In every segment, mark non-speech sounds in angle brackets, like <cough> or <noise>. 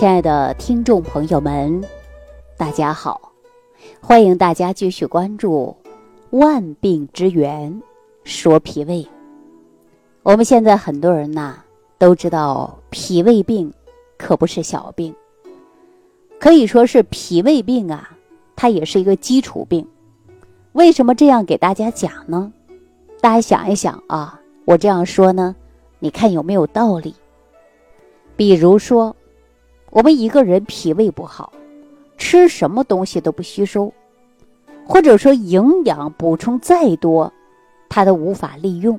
亲爱的听众朋友们，大家好！欢迎大家继续关注《万病之源说脾胃》。我们现在很多人呐都知道，脾胃病可不是小病，可以说是脾胃病啊，它也是一个基础病。为什么这样给大家讲呢？大家想一想啊，我这样说呢，你看有没有道理？比如说，我们一个人脾胃不好，吃什么东西都不吸收，或者说营养补充再多，它都无法利用。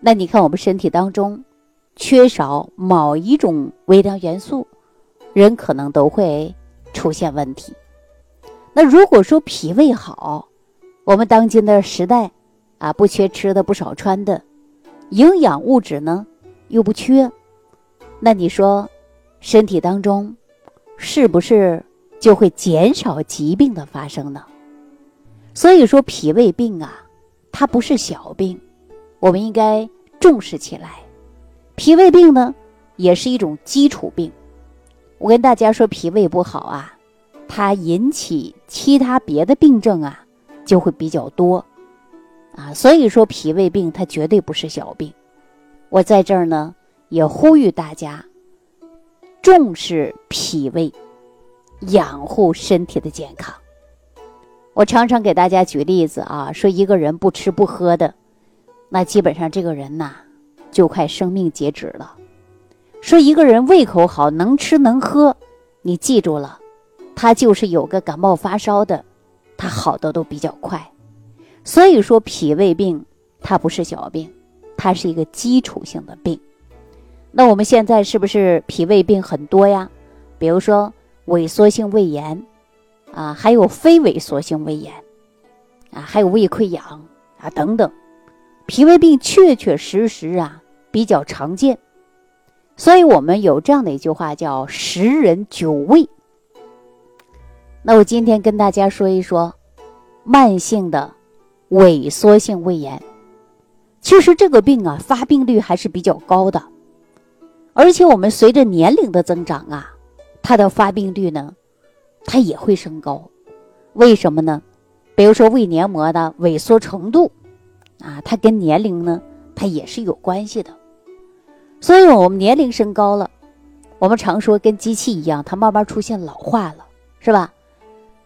那你看我们身体当中缺少某一种微量元素，人可能都会出现问题。那如果说脾胃好，我们当今的时代啊，不缺吃的，不少穿的，营养物质呢又不缺。那你说，身体当中是不是就会减少疾病的发生呢？所以说，脾胃病啊，它不是小病，我们应该重视起来。脾胃病呢，也是一种基础病。我跟大家说，脾胃不好啊，它引起其他别的病症啊，就会比较多啊。所以说，脾胃病它绝对不是小病。我在这儿呢。也呼吁大家重视脾胃，养护身体的健康。我常常给大家举例子啊，说一个人不吃不喝的，那基本上这个人呐就快生命截止了。说一个人胃口好，能吃能喝，你记住了，他就是有个感冒发烧的，他好的都比较快。所以说脾胃病它不是小病，它是一个基础性的病。那我们现在是不是脾胃病很多呀？比如说萎缩性胃炎，啊，还有非萎缩性胃炎，啊，还有胃溃疡啊等等，脾胃病确确实实啊比较常见。所以我们有这样的一句话叫“十人九胃”。那我今天跟大家说一说慢性的萎缩性胃炎。其实这个病啊发病率还是比较高的。而且我们随着年龄的增长啊，它的发病率呢，它也会升高。为什么呢？比如说胃黏膜的萎缩程度啊，它跟年龄呢，它也是有关系的。所以我们年龄升高了，我们常说跟机器一样，它慢慢出现老化了，是吧？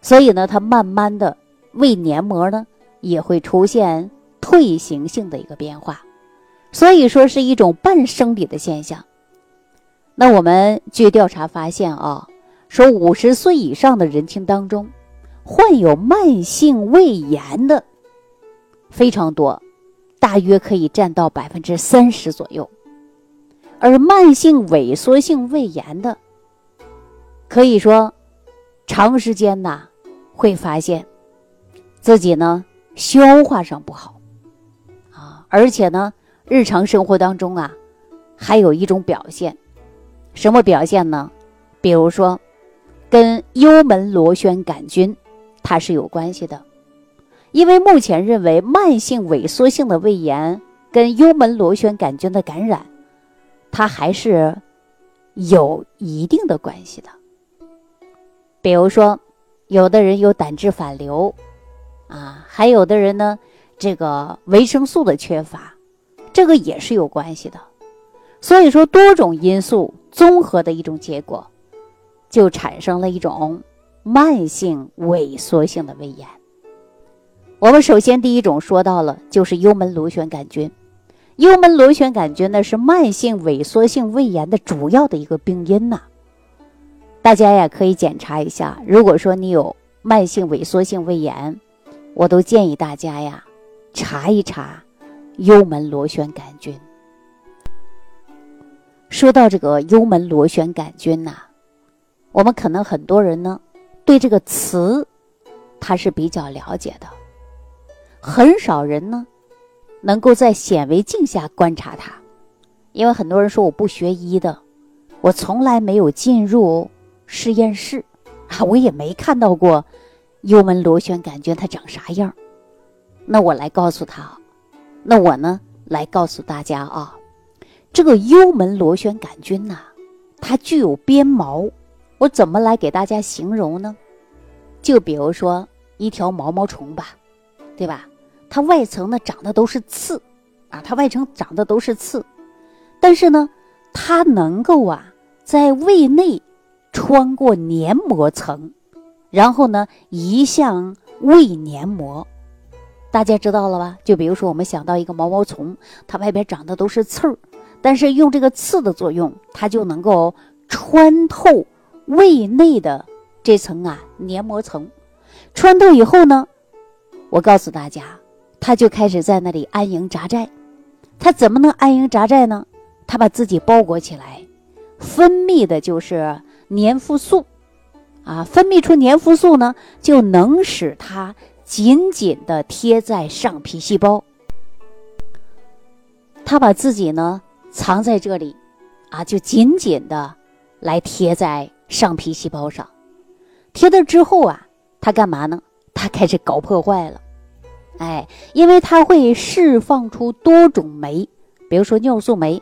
所以呢，它慢慢的胃黏膜呢也会出现退行性的一个变化，所以说是一种半生理的现象。那我们据调查发现啊，说五十岁以上的人群当中，患有慢性胃炎的非常多，大约可以占到百分之三十左右。而慢性萎缩性胃炎的，可以说长时间呐会发现自己呢消化上不好啊，而且呢日常生活当中啊还有一种表现。什么表现呢？比如说，跟幽门螺旋杆菌它是有关系的，因为目前认为慢性萎缩性的胃炎跟幽门螺旋杆菌的感染，它还是有一定的关系的。比如说，有的人有胆汁反流，啊，还有的人呢，这个维生素的缺乏，这个也是有关系的。所以说，多种因素。综合的一种结果，就产生了一种慢性萎缩性的胃炎。我们首先第一种说到了，就是幽门螺旋杆菌。幽门螺旋杆菌呢是慢性萎缩性胃炎的主要的一个病因呐。大家呀可以检查一下，如果说你有慢性萎缩性胃炎，我都建议大家呀查一查幽门螺旋杆菌。说到这个幽门螺旋杆菌呐，我们可能很多人呢对这个词，他是比较了解的，很少人呢能够在显微镜下观察它，因为很多人说我不学医的，我从来没有进入实验室啊，我也没看到过幽门螺旋杆菌它长啥样。那我来告诉他，那我呢来告诉大家啊。这个幽门螺旋杆菌呐，它具有鞭毛。我怎么来给大家形容呢？就比如说一条毛毛虫吧，对吧？它外层呢长的都是刺，啊，它外层长的都是刺，但是呢，它能够啊在胃内穿过黏膜层，然后呢移向胃黏膜。大家知道了吧？就比如说我们想到一个毛毛虫，它外边长的都是刺儿，但是用这个刺的作用，它就能够穿透。胃内的这层啊黏膜层穿透以后呢，我告诉大家，它就开始在那里安营扎寨。它怎么能安营扎寨呢？它把自己包裹起来，分泌的就是粘附素啊，分泌出粘附素呢，就能使它紧紧的贴在上皮细胞。它把自己呢藏在这里啊，就紧紧的来贴在。上皮细胞上贴了之后啊，它干嘛呢？它开始搞破坏了，哎，因为它会释放出多种酶，比如说尿素酶，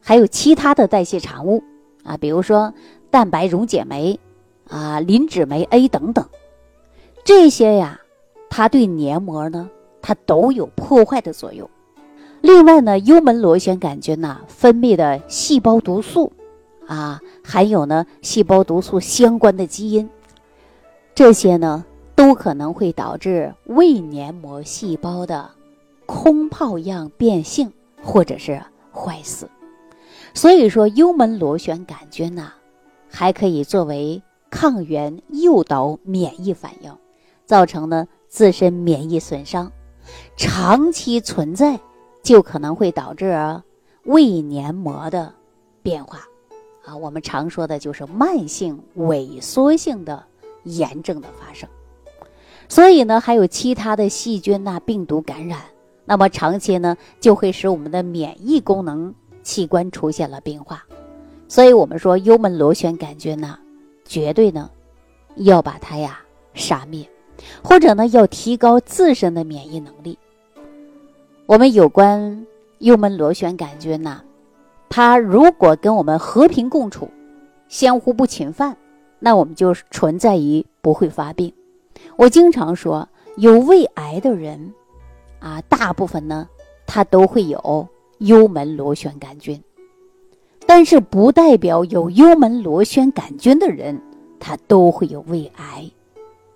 还有其他的代谢产物啊，比如说蛋白溶解酶啊、磷脂酶 A 等等，这些呀，它对黏膜呢，它都有破坏的作用。另外呢，幽门螺旋杆菌呐分泌的细胞毒素。啊，还有呢，细胞毒素相关的基因，这些呢都可能会导致胃黏膜细胞的空泡样变性或者是坏死。所以说，幽门螺旋杆菌呐，还可以作为抗原诱导免疫反应，造成呢自身免疫损伤，长期存在就可能会导致胃黏膜的变化。啊，我们常说的就是慢性萎缩性的炎症的发生，所以呢，还有其他的细菌呐、病毒感染，那么长期呢，就会使我们的免疫功能器官出现了变化，所以我们说幽门螺旋杆菌呢，绝对呢，要把它呀杀灭，或者呢，要提高自身的免疫能力。我们有关幽门螺旋杆菌呐。它如果跟我们和平共处，相互不侵犯，那我们就存在于不会发病。我经常说，有胃癌的人，啊，大部分呢，他都会有幽门螺旋杆菌，但是不代表有幽门螺旋杆菌的人，他都会有胃癌，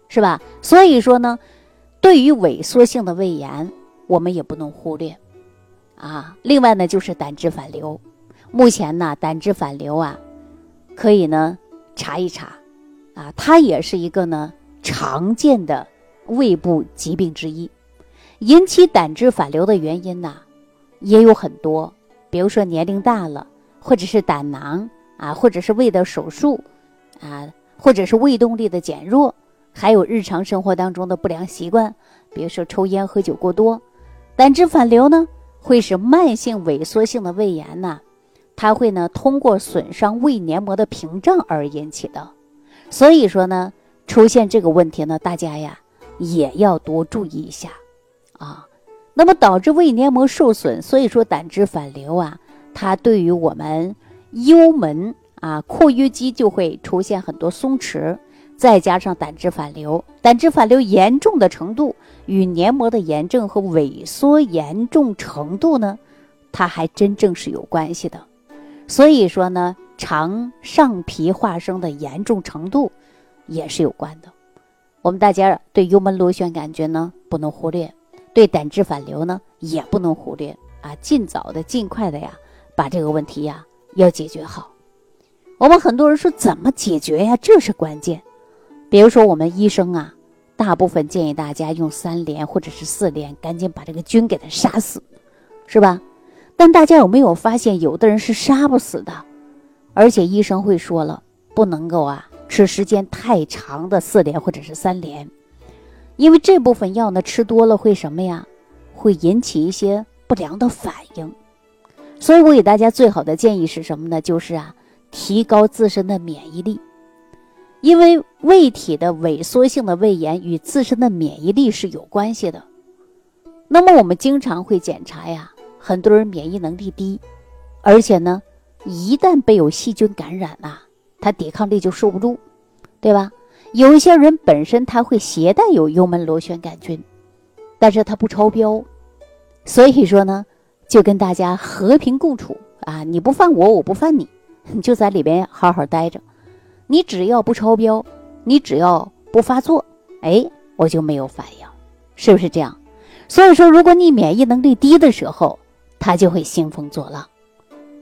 是吧？所以说呢，对于萎缩性的胃炎，我们也不能忽略，啊，另外呢，就是胆汁反流。目前呢，胆汁反流啊，可以呢查一查，啊，它也是一个呢常见的胃部疾病之一。引起胆汁反流的原因呢也有很多，比如说年龄大了，或者是胆囊啊，或者是胃的手术啊，或者是胃动力的减弱，还有日常生活当中的不良习惯，比如说抽烟喝酒过多。胆汁反流呢，会使慢性萎缩性的胃炎呢。它会呢通过损伤胃黏膜的屏障而引起的，所以说呢出现这个问题呢，大家呀也要多注意一下啊。那么导致胃黏膜受损，所以说胆汁反流啊，它对于我们幽门啊括约肌就会出现很多松弛，再加上胆汁反流，胆汁反流严重的程度与黏膜的炎症和萎缩严重程度呢，它还真正是有关系的。所以说呢，肠上皮化生的严重程度也是有关的。我们大家对幽门螺旋杆菌呢不能忽略，对胆汁反流呢也不能忽略啊！尽早的、尽快的呀，把这个问题呀要解决好。我们很多人说怎么解决呀？这是关键。比如说我们医生啊，大部分建议大家用三联或者是四联，赶紧把这个菌给它杀死，是吧？但大家有没有发现，有的人是杀不死的，而且医生会说了，不能够啊吃时间太长的四联或者是三联，因为这部分药呢吃多了会什么呀？会引起一些不良的反应。所以我给大家最好的建议是什么呢？就是啊，提高自身的免疫力，因为胃体的萎缩性的胃炎与自身的免疫力是有关系的。那么我们经常会检查呀。很多人免疫能力低，而且呢，一旦被有细菌感染呐，他抵抗力就受不住，对吧？有一些人本身他会携带有幽门螺旋杆菌，但是他不超标，所以说呢，就跟大家和平共处啊，你不犯我，我不犯你，你 <laughs> 就在里边好好待着，你只要不超标，你只要不发作，哎，我就没有反应，是不是这样？所以说，如果你免疫能力低的时候，它就会兴风作浪。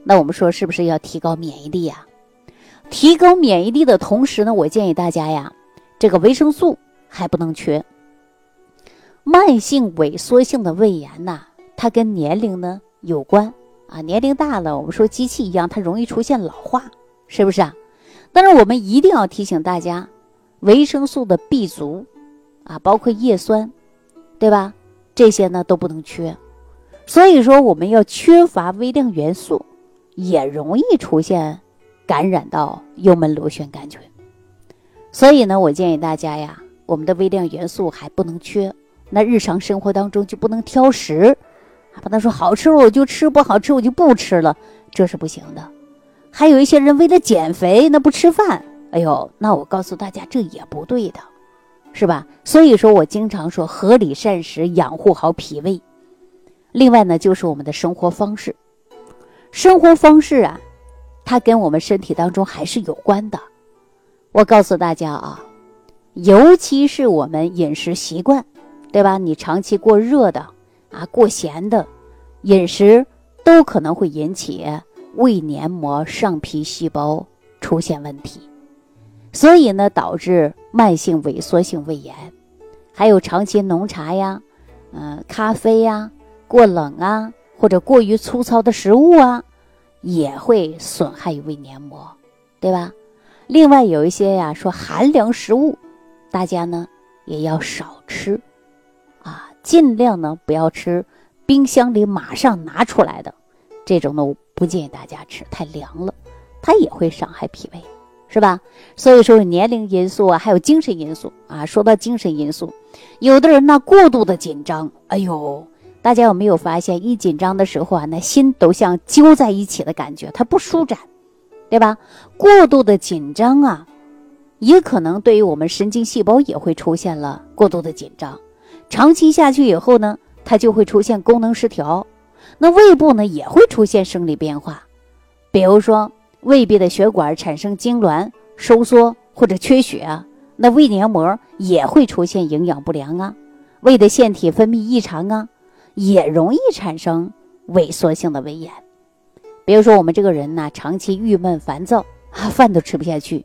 那我们说，是不是要提高免疫力呀？提高免疫力的同时呢，我建议大家呀，这个维生素还不能缺。慢性萎缩性的胃炎呐，它跟年龄呢有关啊。年龄大了，我们说机器一样，它容易出现老化，是不是啊？但是我们一定要提醒大家，维生素的 B 族啊，包括叶酸，对吧？这些呢都不能缺。所以说，我们要缺乏微量元素。也容易出现感染到幽门螺旋杆菌，所以呢，我建议大家呀，我们的微量元素还不能缺。那日常生活当中就不能挑食，啊不能说好吃我就吃，不好吃我就不吃了，这是不行的。还有一些人为了减肥，那不吃饭，哎呦，那我告诉大家，这也不对的，是吧？所以说我经常说，合理膳食，养护好脾胃。另外呢，就是我们的生活方式。生活方式啊，它跟我们身体当中还是有关的。我告诉大家啊，尤其是我们饮食习惯，对吧？你长期过热的啊，过咸的饮食，都可能会引起胃黏膜上皮细胞出现问题，所以呢，导致慢性萎缩性胃炎。还有长期浓茶呀，嗯，咖啡呀，过冷啊。或者过于粗糙的食物啊，也会损害胃黏膜，对吧？另外有一些呀，说寒凉食物，大家呢也要少吃，啊，尽量呢不要吃冰箱里马上拿出来的这种呢，不建议大家吃，太凉了，它也会伤害脾胃，是吧？所以说年龄因素啊，还有精神因素啊。说到精神因素，有的人呢过度的紧张，哎呦。大家有没有发现，一紧张的时候啊，那心都像揪在一起的感觉，它不舒展，对吧？过度的紧张啊，也可能对于我们神经细胞也会出现了过度的紧张，长期下去以后呢，它就会出现功能失调，那胃部呢也会出现生理变化，比如说胃壁的血管产生痉挛、收缩或者缺血啊，那胃黏膜也会出现营养不良啊，胃的腺体分泌异常啊。也容易产生萎缩性的胃炎，比如说我们这个人呢，长期郁闷烦躁啊，饭都吃不下去，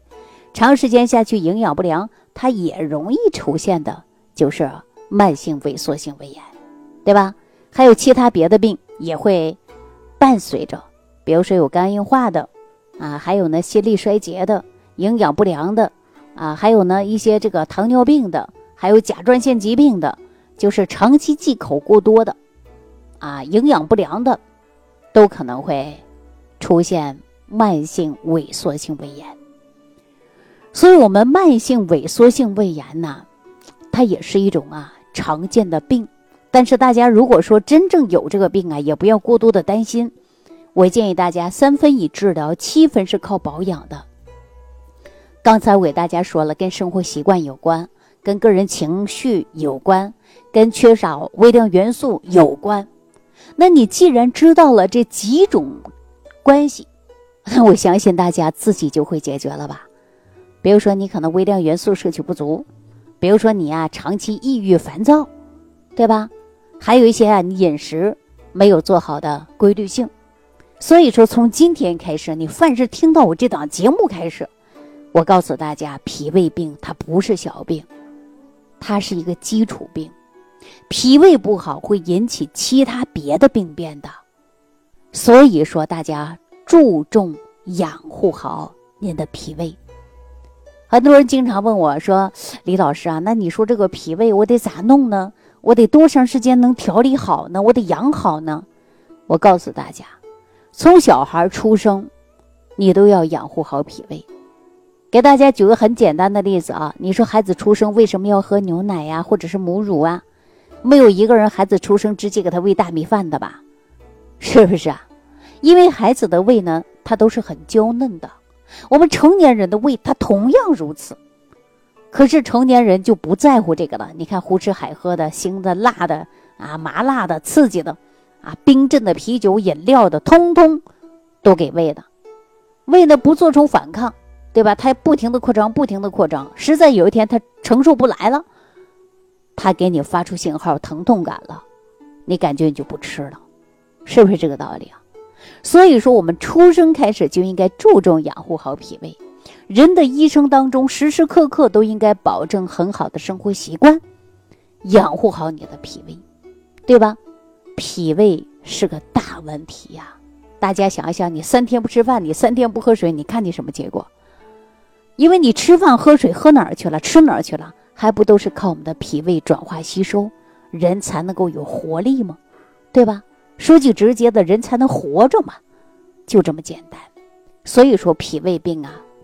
长时间下去营养不良，它也容易出现的就是慢性萎缩性胃炎，对吧？还有其他别的病也会伴随着，比如说有肝硬化的啊，还有呢心力衰竭的、营养不良的啊，还有呢一些这个糖尿病的，还有甲状腺疾病的，就是长期忌口过多的。啊，营养不良的，都可能会出现慢性萎缩性胃炎。所以，我们慢性萎缩性胃炎呢，它也是一种啊常见的病。但是，大家如果说真正有这个病啊，也不要过多的担心。我建议大家三分以治疗，七分是靠保养的。刚才我给大家说了，跟生活习惯有关，跟个人情绪有关，跟缺少微量元素有关。那你既然知道了这几种关系，那 <laughs> 我相信大家自己就会解决了吧？比如说你可能微量元素摄取不足，比如说你呀长期抑郁烦躁，对吧？还有一些啊你饮食没有做好的规律性，所以说从今天开始，你凡是听到我这档节目开始，我告诉大家，脾胃病它不是小病，它是一个基础病。脾胃不好会引起其他别的病变的，所以说大家注重养护好您的脾胃。很多人经常问我说：“李老师啊，那你说这个脾胃我得咋弄呢？我得多长时间能调理好呢？我得养好呢？”我告诉大家，从小孩出生，你都要养护好脾胃。给大家举个很简单的例子啊，你说孩子出生为什么要喝牛奶呀，或者是母乳啊？没有一个人孩子出生直接给他喂大米饭的吧？是不是啊？因为孩子的胃呢，它都是很娇嫩的。我们成年人的胃，它同样如此。可是成年人就不在乎这个了。你看，胡吃海喝的、腥的、辣的啊、麻辣的、刺激的，啊，冰镇的啤酒、饮料的，通通都给胃的。胃呢不做出反抗，对吧？它不停的扩张，不停的扩张，实在有一天它承受不来了，它给你发出信号，疼痛感了，你感觉你就不吃了，是不是这个道理啊？所以说，我们出生开始就应该注重养护好脾胃，人的一生当中时时刻刻都应该保证很好的生活习惯，养护好你的脾胃，对吧？脾胃是个大问题呀。大家想一想，你三天不吃饭，你三天不喝水，你看你什么结果？因为你吃饭喝水喝哪儿去了？吃哪儿去了？还不都是靠我们的脾胃转化吸收，人才能够有活力吗？对吧？说句直接的，人才能活着嘛，就这么简单。所以说脾胃病啊，